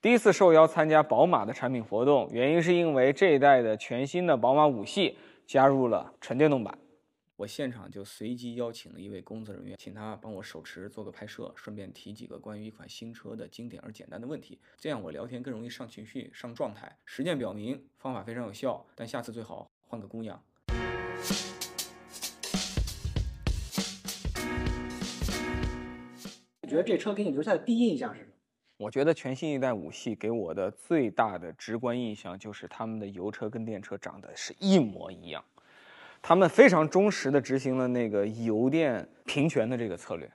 第一次受邀参加宝马的产品活动，原因是因为这一代的全新的宝马五系加入了纯电动版。我现场就随机邀请了一位工作人员，请他帮我手持做个拍摄，顺便提几个关于一款新车的经典而简单的问题，这样我聊天更容易上情绪、上状态。实践表明方法非常有效，但下次最好换个姑娘。你觉得这车给你留下的第一印象是什么？我觉得全新一代五系给我的最大的直观印象就是他们的油车跟电车长得是一模一样。他们非常忠实地执行了那个油电平权的这个策略。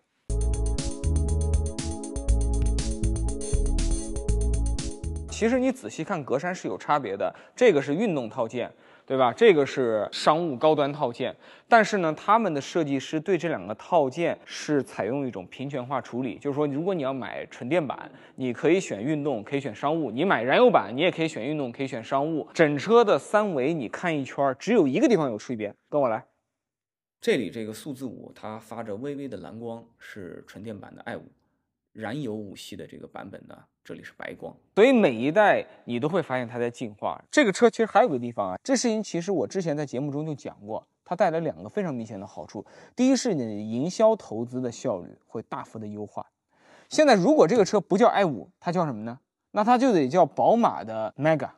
其实你仔细看，格栅是有差别的，这个是运动套件。对吧？这个是商务高端套件，但是呢，他们的设计师对这两个套件是采用一种平权化处理，就是说，如果你要买纯电版，你可以选运动，可以选商务；你买燃油版，你也可以选运动，可以选商务。整车的三维你看一圈，只有一个地方有区别，跟我来。这里这个数字五，它发着微微的蓝光，是纯电版的 i 五。燃油五系的这个版本呢，这里是白光，所以每一代你都会发现它在进化。这个车其实还有个地方啊，这事情其实我之前在节目中就讲过，它带来两个非常明显的好处。第一是你的营销投资的效率会大幅的优化。现在如果这个车不叫 i 五，它叫什么呢？那它就得叫宝马的 Mega。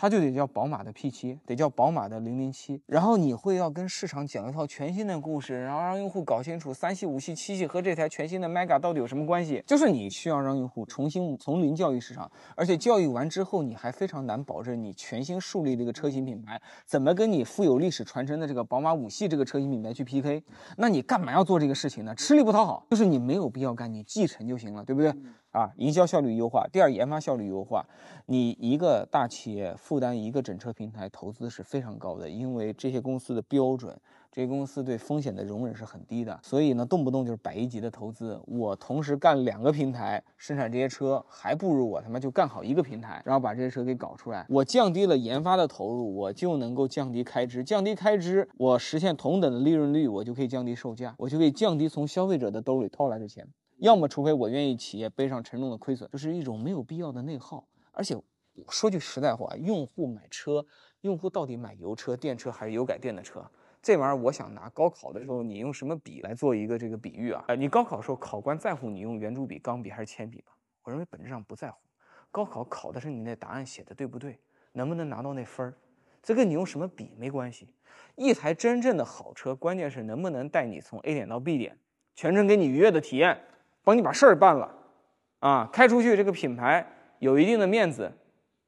它就得叫宝马的 P7，得叫宝马的零零七，然后你会要跟市场讲一套全新的故事，然后让用户搞清楚三系、五系、七系和这台全新的 Mega 到底有什么关系。就是你需要让用户重新从零教育市场，而且教育完之后，你还非常难保证你全新树立这个车型品牌怎么跟你富有历史传承的这个宝马五系这个车型品牌去 PK。那你干嘛要做这个事情呢？吃力不讨好，就是你没有必要干，你继承就行了，对不对？啊，营销效率优化，第二研发效率优化。你一个大企业负担一个整车平台投资是非常高的，因为这些公司的标准，这些公司对风险的容忍是很低的，所以呢，动不动就是百亿级的投资。我同时干两个平台生产这些车，还不如我他妈就干好一个平台，然后把这些车给搞出来。我降低了研发的投入，我就能够降低开支，降低开支，我实现同等的利润率，我就可以降低售价，我就可以降低从消费者的兜里掏来的钱。要么，除非我愿意企业背上沉重的亏损，就是一种没有必要的内耗。而且，说句实在话，用户买车，用户到底买油车、电车还是油改电的车？这玩意儿，我想拿高考的时候你用什么笔来做一个这个比喻啊？呃，你高考的时候考官在乎你用圆珠笔、钢笔还是铅笔吗？我认为本质上不在乎。高考考的是你那答案写的对不对，能不能拿到那分儿，这跟你用什么笔没关系。一台真正的好车，关键是能不能带你从 A 点到 B 点，全程给你愉悦的体验。帮你把事儿办了，啊，开出去这个品牌有一定的面子。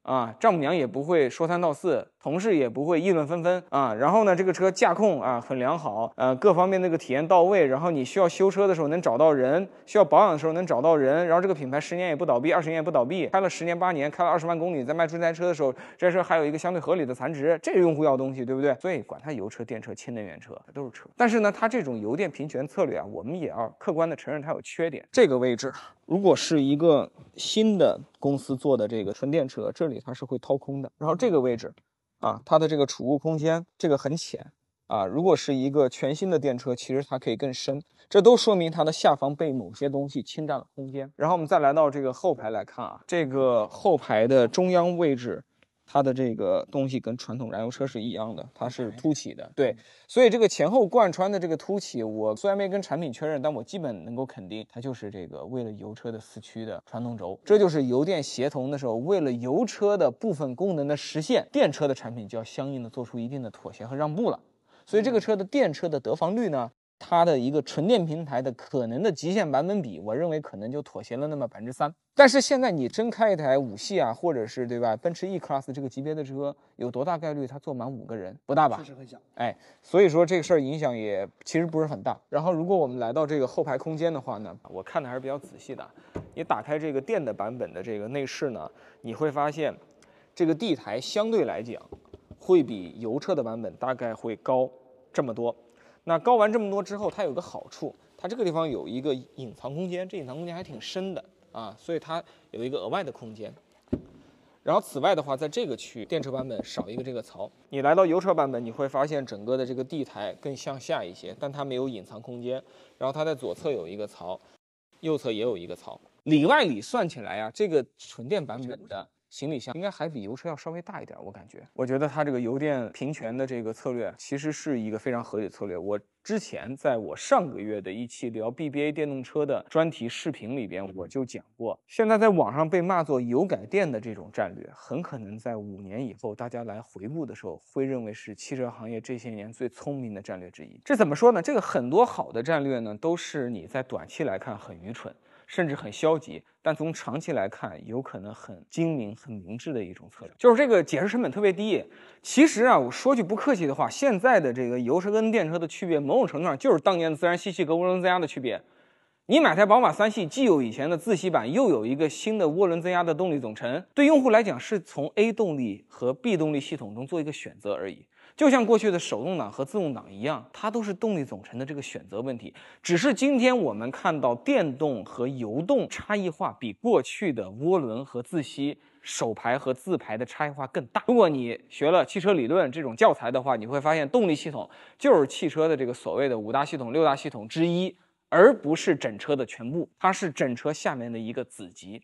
啊，丈母娘也不会说三道四，同事也不会议论纷纷啊。然后呢，这个车驾控啊很良好，呃，各方面那个体验到位。然后你需要修车的时候能找到人，需要保养的时候能找到人。然后这个品牌十年也不倒闭，二十年也不倒闭，开了十年八年，开了二十万公里，再卖出这台车的时候，这车还有一个相对合理的残值，这是用户要东西，对不对？所以管它油车、电车、氢能源车，都是车。但是呢，它这种油电平权策略啊，我们也要客观的承认它有缺点。这个位置。如果是一个新的公司做的这个纯电车，这里它是会掏空的。然后这个位置，啊，它的这个储物空间这个很浅，啊，如果是一个全新的电车，其实它可以更深。这都说明它的下方被某些东西侵占了空间。然后我们再来到这个后排来看啊，这个后排的中央位置。它的这个东西跟传统燃油车是一样的，它是凸起的，对，所以这个前后贯穿的这个凸起，我虽然没跟产品确认，但我基本能够肯定，它就是这个为了油车的四驱的传动轴，这就是油电协同的时候，为了油车的部分功能的实现，电车的产品就要相应的做出一定的妥协和让步了，所以这个车的电车的得房率呢？它的一个纯电平台的可能的极限版本比，我认为可能就妥协了那么百分之三。但是现在你真开一台五系啊，或者是对吧，奔驰 E Class 这个级别的车，有多大概率它坐满五个人？不大吧？确实很小。哎，所以说这个事儿影响也其实不是很大。然后如果我们来到这个后排空间的话呢，我看的还是比较仔细的。你打开这个电的版本的这个内饰呢，你会发现这个地台相对来讲会比油车的版本大概会高这么多。那高完这么多之后，它有个好处，它这个地方有一个隐藏空间，这隐藏空间还挺深的啊，所以它有一个额外的空间。然后此外的话，在这个区，电车版本少一个这个槽。你来到油车版本，你会发现整个的这个地台更向下一些，但它没有隐藏空间。然后它在左侧有一个槽，右侧也有一个槽。里外里算起来啊，这个纯电版本的。行李箱应该还比油车要稍微大一点，我感觉。我觉得它这个油电平权的这个策略，其实是一个非常合理的策略。我之前在我上个月的一期聊 BBA 电动车的专题视频里边，我就讲过。现在在网上被骂作油改电的这种战略，很可能在五年以后，大家来回顾的时候，会认为是汽车行业这些年最聪明的战略之一。这怎么说呢？这个很多好的战略呢，都是你在短期来看很愚蠢。甚至很消极，但从长期来看，有可能很精明、很明智的一种策略，就是这个解释成本特别低。其实啊，我说句不客气的话，现在的这个油车跟电车的区别，某种程度上就是当年的自然吸气跟涡轮增压的区别。你买台宝马三系，既有以前的自吸版，又有一个新的涡轮增压的动力总成，对用户来讲是从 A 动力和 B 动力系统中做一个选择而已。就像过去的手动挡和自动挡一样，它都是动力总成的这个选择问题。只是今天我们看到电动和油动差异化比过去的涡轮和自吸、手排和自排的差异化更大。如果你学了汽车理论这种教材的话，你会发现动力系统就是汽车的这个所谓的五大系统、六大系统之一，而不是整车的全部。它是整车下面的一个子集。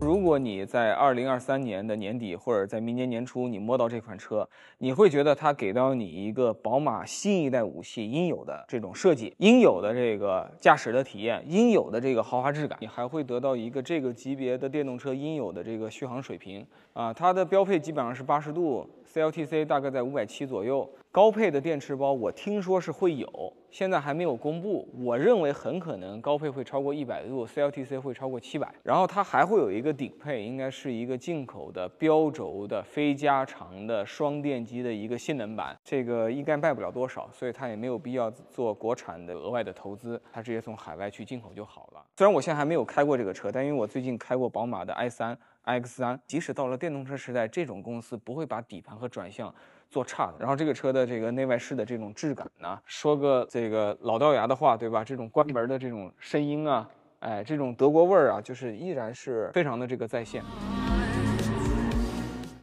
如果你在二零二三年的年底或者在明年年初你摸到这款车，你会觉得它给到你一个宝马新一代五系应有的这种设计、应有的这个驾驶的体验、应有的这个豪华质感，你还会得到一个这个级别的电动车应有的这个续航水平啊！它的标配基本上是八十度，CLTC 大概在五百七左右。高配的电池包，我听说是会有，现在还没有公布。我认为很可能高配会超过一百度，CLTC 会超过七百。然后它还会有一个顶配，应该是一个进口的标轴的非加长的双电机的一个性能版，这个应该卖不了多少，所以它也没有必要做国产的额外的投资，它直接从海外去进口就好了。虽然我现在还没有开过这个车，但因为我最近开过宝马的 i3、iX3，即使到了电动车时代，这种公司不会把底盘和转向。做差的，然后这个车的这个内外饰的这种质感呢，说个这个老掉牙的话，对吧？这种关门的这种声音啊，哎，这种德国味儿啊，就是依然是非常的这个在线。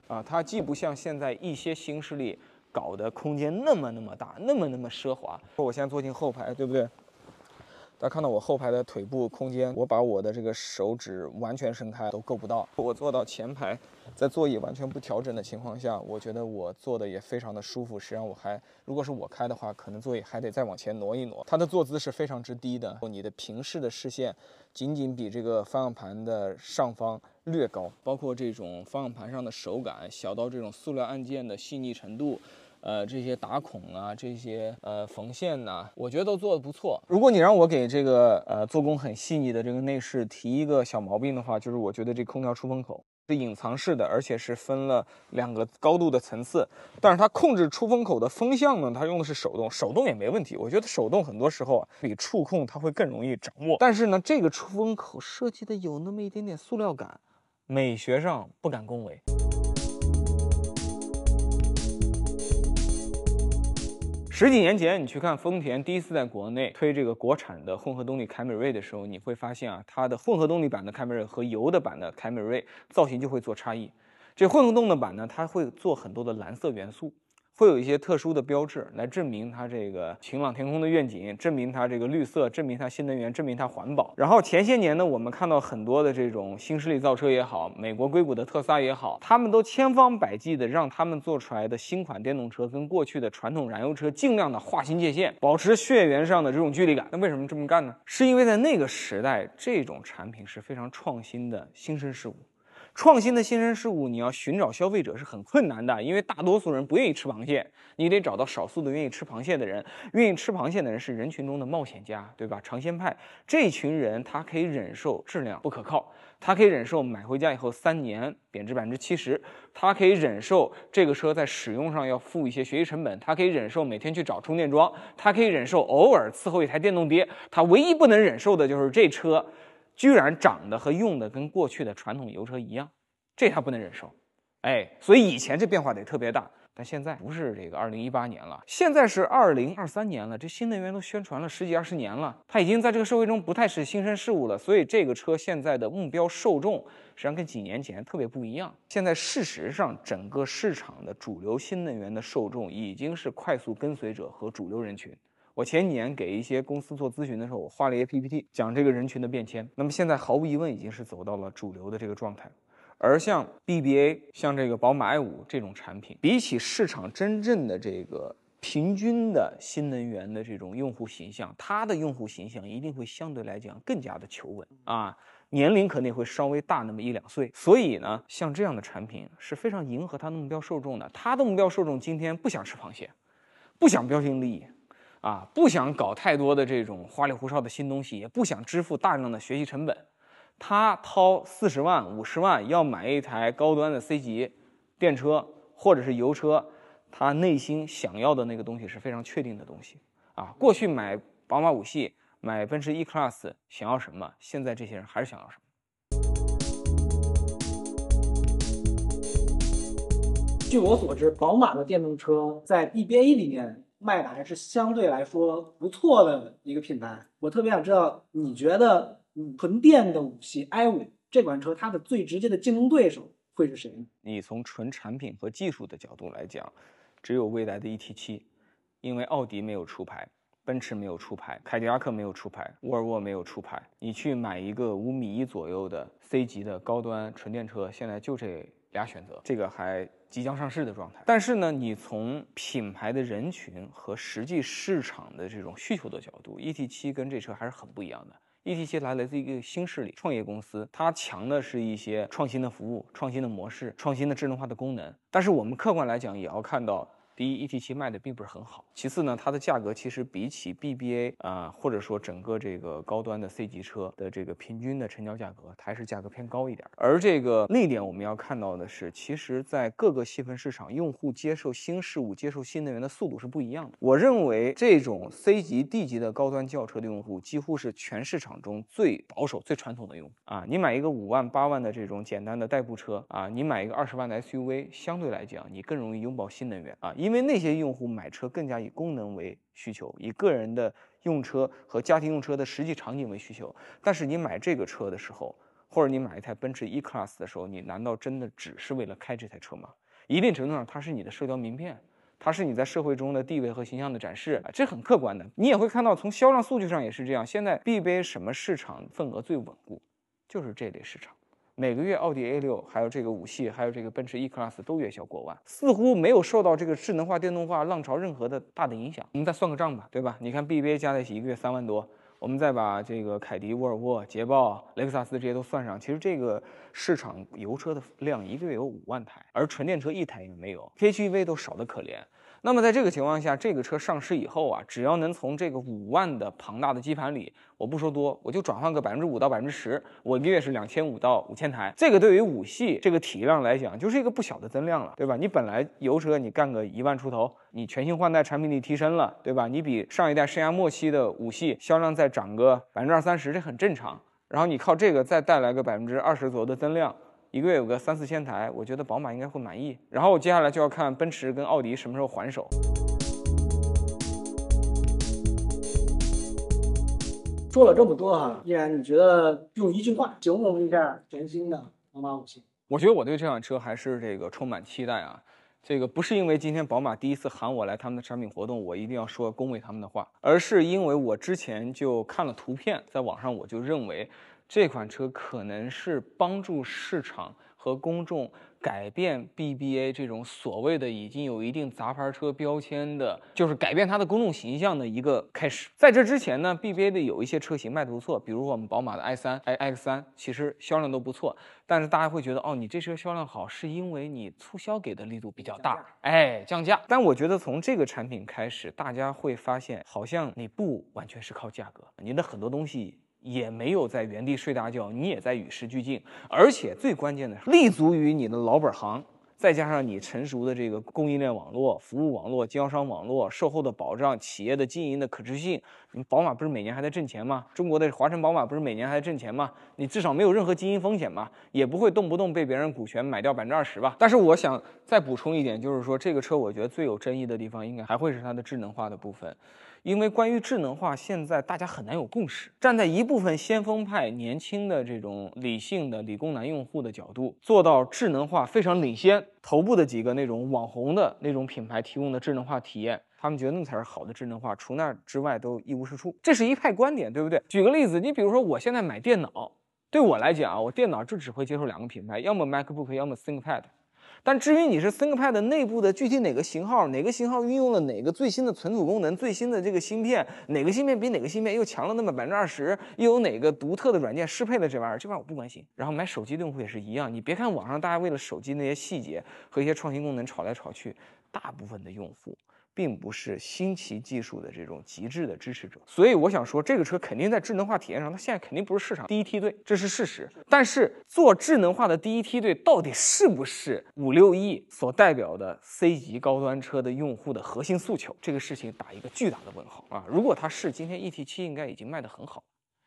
啊，它既不像现在一些新势力搞的空间那么那么大，那么那么奢华。我现在坐进后排，对不对？大家看到我后排的腿部空间，我把我的这个手指完全伸开都够不到。我坐到前排，在座椅完全不调整的情况下，我觉得我坐的也非常的舒服。实际上我还，如果是我开的话，可能座椅还得再往前挪一挪。它的坐姿是非常之低的，你的平视的视线仅仅比这个方向盘的上方略高，包括这种方向盘上的手感，小到这种塑料按键的细腻程度。呃，这些打孔啊，这些呃缝线呐，我觉得都做的不错。如果你让我给这个呃做工很细腻的这个内饰提一个小毛病的话，就是我觉得这空调出风口是隐藏式的，而且是分了两个高度的层次。但是它控制出风口的风向呢，它用的是手动，手动也没问题。我觉得手动很多时候啊，比触控它会更容易掌握。但是呢，这个出风口设计的有那么一点点塑料感，美学上不敢恭维。十几年前，你去看丰田第一次在国内推这个国产的混合动力凯美瑞的时候，你会发现啊，它的混合动力版的凯美瑞和油的版的凯美瑞造型就会做差异。这混合动的版呢，它会做很多的蓝色元素。会有一些特殊的标志来证明它这个晴朗天空的愿景，证明它这个绿色，证明它新能源，证明它环保。然后前些年呢，我们看到很多的这种新势力造车也好，美国硅谷的特斯拉也好，他们都千方百计的让他们做出来的新款电动车跟过去的传统燃油车尽量的划清界限，保持血缘上的这种距离感。那为什么这么干呢？是因为在那个时代，这种产品是非常创新的新生事物。创新的新生事物，你要寻找消费者是很困难的，因为大多数人不愿意吃螃蟹，你得找到少数的愿意吃螃蟹的人。愿意吃螃蟹的人是人群中的冒险家，对吧？尝鲜派这群人，他可以忍受质量不可靠，他可以忍受买回家以后三年贬值百分之七十，他可以忍受这个车在使用上要付一些学习成本，他可以忍受每天去找充电桩，他可以忍受偶尔伺候一台电动爹。他唯一不能忍受的就是这车。居然长得和用的跟过去的传统油车一样，这他不能忍受，哎，所以以前这变化得特别大，但现在不是这个二零一八年了，现在是二零二三年了，这新能源都宣传了十几二十年了，它已经在这个社会中不太是新生事物了，所以这个车现在的目标受众实际上跟几年前特别不一样。现在事实上，整个市场的主流新能源的受众已经是快速跟随者和主流人群。我前几年给一些公司做咨询的时候，我画了一些 PPT，讲这个人群的变迁。那么现在毫无疑问已经是走到了主流的这个状态。而像 BBA、像这个宝马 i5 这种产品，比起市场真正的这个平均的新能源的这种用户形象，它的用户形象一定会相对来讲更加的求稳啊，年龄可能也会稍微大那么一两岁。所以呢，像这样的产品是非常迎合它的目标受众的。它的目标受众今天不想吃螃蟹，不想标新立异。啊，不想搞太多的这种花里胡哨的新东西，也不想支付大量的学习成本，他掏四十万、五十万要买一台高端的 C 级电车或者是油车，他内心想要的那个东西是非常确定的东西啊。过去买宝马五系、买奔驰 E Class 想要什么，现在这些人还是想要什么。据我所知，宝马的电动车在 BBA 里面。卖的还是相对来说不错的一个品牌。我特别想知道，你觉得纯电的五系 i 五这款车，它的最直接的竞争对手会是谁呢？你从纯产品和技术的角度来讲，只有未来的 ET 七，因为奥迪没有出牌，奔驰没有出牌，凯迪拉克没有出牌，沃尔沃没有出牌。你去买一个五米一左右的 C 级的高端纯电车，现在就这俩选择，这个还。即将上市的状态，但是呢，你从品牌的人群和实际市场的这种需求的角度，ET 七跟这车还是很不一样的。ET 七来来自一个新势力创业公司，它强的是一些创新的服务、创新的模式、创新的智能化的功能。但是我们客观来讲，也要看到。第一，ET7 卖的并不是很好。其次呢，它的价格其实比起 BBA 啊，或者说整个这个高端的 C 级车的这个平均的成交价格，还是价格偏高一点。而这个另一点我们要看到的是，其实，在各个细分市场，用户接受新事物、接受新能源的速度是不一样的。我认为，这种 C 级、D 级的高端轿车的用户，几乎是全市场中最保守、最传统的用户啊。你买一个五万、八万的这种简单的代步车啊，你买一个二十万的 SUV，相对来讲，你更容易拥抱新能源啊，因为那些用户买车更加以功能为需求，以个人的用车和家庭用车的实际场景为需求。但是你买这个车的时候，或者你买一台奔驰 E Class 的时候，你难道真的只是为了开这台车吗？一定程度上，它是你的社交名片，它是你在社会中的地位和形象的展示，这很客观的。你也会看到，从销量数据上也是这样。现在 BBA 什么市场份额最稳固，就是这类市场。每个月，奥迪 A 六，还有这个五系，还有这个奔驰 E Class 都月销过万，似乎没有受到这个智能化、电动化浪潮任何的大的影响。我们再算个账吧，对吧？你看 BBA 加在一起一个月三万多，我们再把这个凯迪、沃尔沃、捷豹、雷克萨斯这些都算上，其实这个市场油车的量一个月有五万台，而纯电车一台也没有，PHEV 都少得可怜。那么在这个情况下，这个车上市以后啊，只要能从这个五万的庞大的基盘里，我不说多，我就转换个百分之五到百分之十，我一个月是两千五到五千台。这个对于五系这个体量来讲，就是一个不小的增量了，对吧？你本来油车你干个一万出头，你全新换代产品力提升了，对吧？你比上一代生涯末期的五系销量再涨个百分之二三十，这很正常。然后你靠这个再带来个百分之二十左右的增量。一个月有个三四千台，我觉得宝马应该会满意。然后接下来就要看奔驰跟奥迪什么时候还手。说了这么多哈，依然你觉得用一句话形容一下全新的宝马五系？我觉得我对这辆车还是这个充满期待啊。这个不是因为今天宝马第一次喊我来他们的产品活动，我一定要说恭维他们的话，而是因为我之前就看了图片，在网上我就认为。这款车可能是帮助市场和公众改变 BBA 这种所谓的已经有一定杂牌车标签的，就是改变它的公众形象的一个开始。在这之前呢，BBA 的有一些车型卖的不错，比如我们宝马的 i3、iX3，其实销量都不错。但是大家会觉得，哦，你这车销量好，是因为你促销给的力度比较大，哎，降价。但我觉得从这个产品开始，大家会发现，好像你不完全是靠价格，你的很多东西。也没有在原地睡大觉，你也在与时俱进，而且最关键的是立足于你的老本行，再加上你成熟的这个供应链网络、服务网络、经销商网络、售后的保障、企业的经营的可持续性。你宝马不是每年还在挣钱吗？中国的华晨宝马不是每年还在挣钱吗？你至少没有任何经营风险吧？也不会动不动被别人股权买掉百分之二十吧？但是我想再补充一点，就是说这个车我觉得最有争议的地方，应该还会是它的智能化的部分。因为关于智能化，现在大家很难有共识。站在一部分先锋派、年轻的这种理性的理工男用户的角度，做到智能化非常领先，头部的几个那种网红的那种品牌提供的智能化体验，他们觉得那才是好的智能化，除那之外都一无是处。这是一派观点，对不对？举个例子，你比如说我现在买电脑，对我来讲啊，我电脑就只会接受两个品牌，要么 MacBook，要么 ThinkPad。但至于你是 ThinkPad 内部的具体哪个型号，哪个型号运用了哪个最新的存储功能、最新的这个芯片，哪个芯片比哪个芯片又强了那么百分之二十，又有哪个独特的软件适配了这玩意儿，这玩意儿我不关心。然后买手机的用户也是一样，你别看网上大家为了手机那些细节和一些创新功能吵来吵去，大部分的用户。并不是新奇技术的这种极致的支持者，所以我想说，这个车肯定在智能化体验上，它现在肯定不是市场第一梯队，这是事实。但是做智能化的第一梯队，到底是不是五六亿所代表的 C 级高端车的用户的核心诉求？这个事情打一个巨大的问号啊！如果它是，今天 ET7 应该已经卖得很好。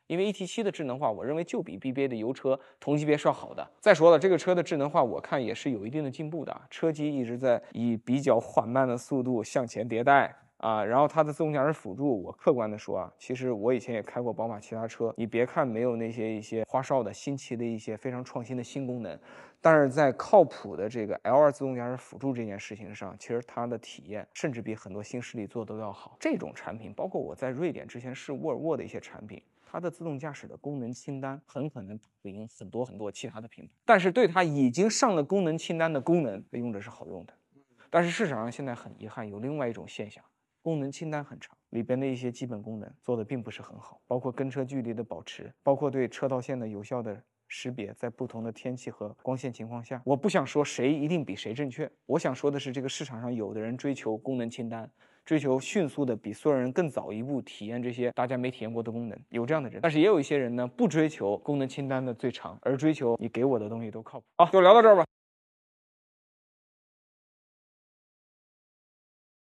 因为 ET7 的智能化，我认为就比 BBA 的油车同级别是要好的。再说了，这个车的智能化，我看也是有一定的进步的。车机一直在以比较缓慢的速度向前迭代啊。然后它的自动驾驶辅助，我客观的说啊，其实我以前也开过宝马其他车，你别看没有那些一些花哨的新奇的一些非常创新的新功能，但是在靠谱的这个 L2 自动驾驶辅助这件事情上，其实它的体验甚至比很多新势力做的都要好。这种产品，包括我在瑞典之前试沃尔沃的一些产品。它的自动驾驶的功能清单很可能打不赢很多很多其他的品牌，但是对它已经上了功能清单的功能，用着是好用的。但是市场上现在很遗憾，有另外一种现象，功能清单很长，里边的一些基本功能做的并不是很好，包括跟车距离的保持，包括对车道线的有效的识别，在不同的天气和光线情况下，我不想说谁一定比谁正确，我想说的是，这个市场上有的人追求功能清单。追求迅速的比所有人更早一步体验这些大家没体验过的功能，有这样的人，但是也有一些人呢，不追求功能清单的最长，而追求你给我的东西都靠谱。好，就聊到这儿吧。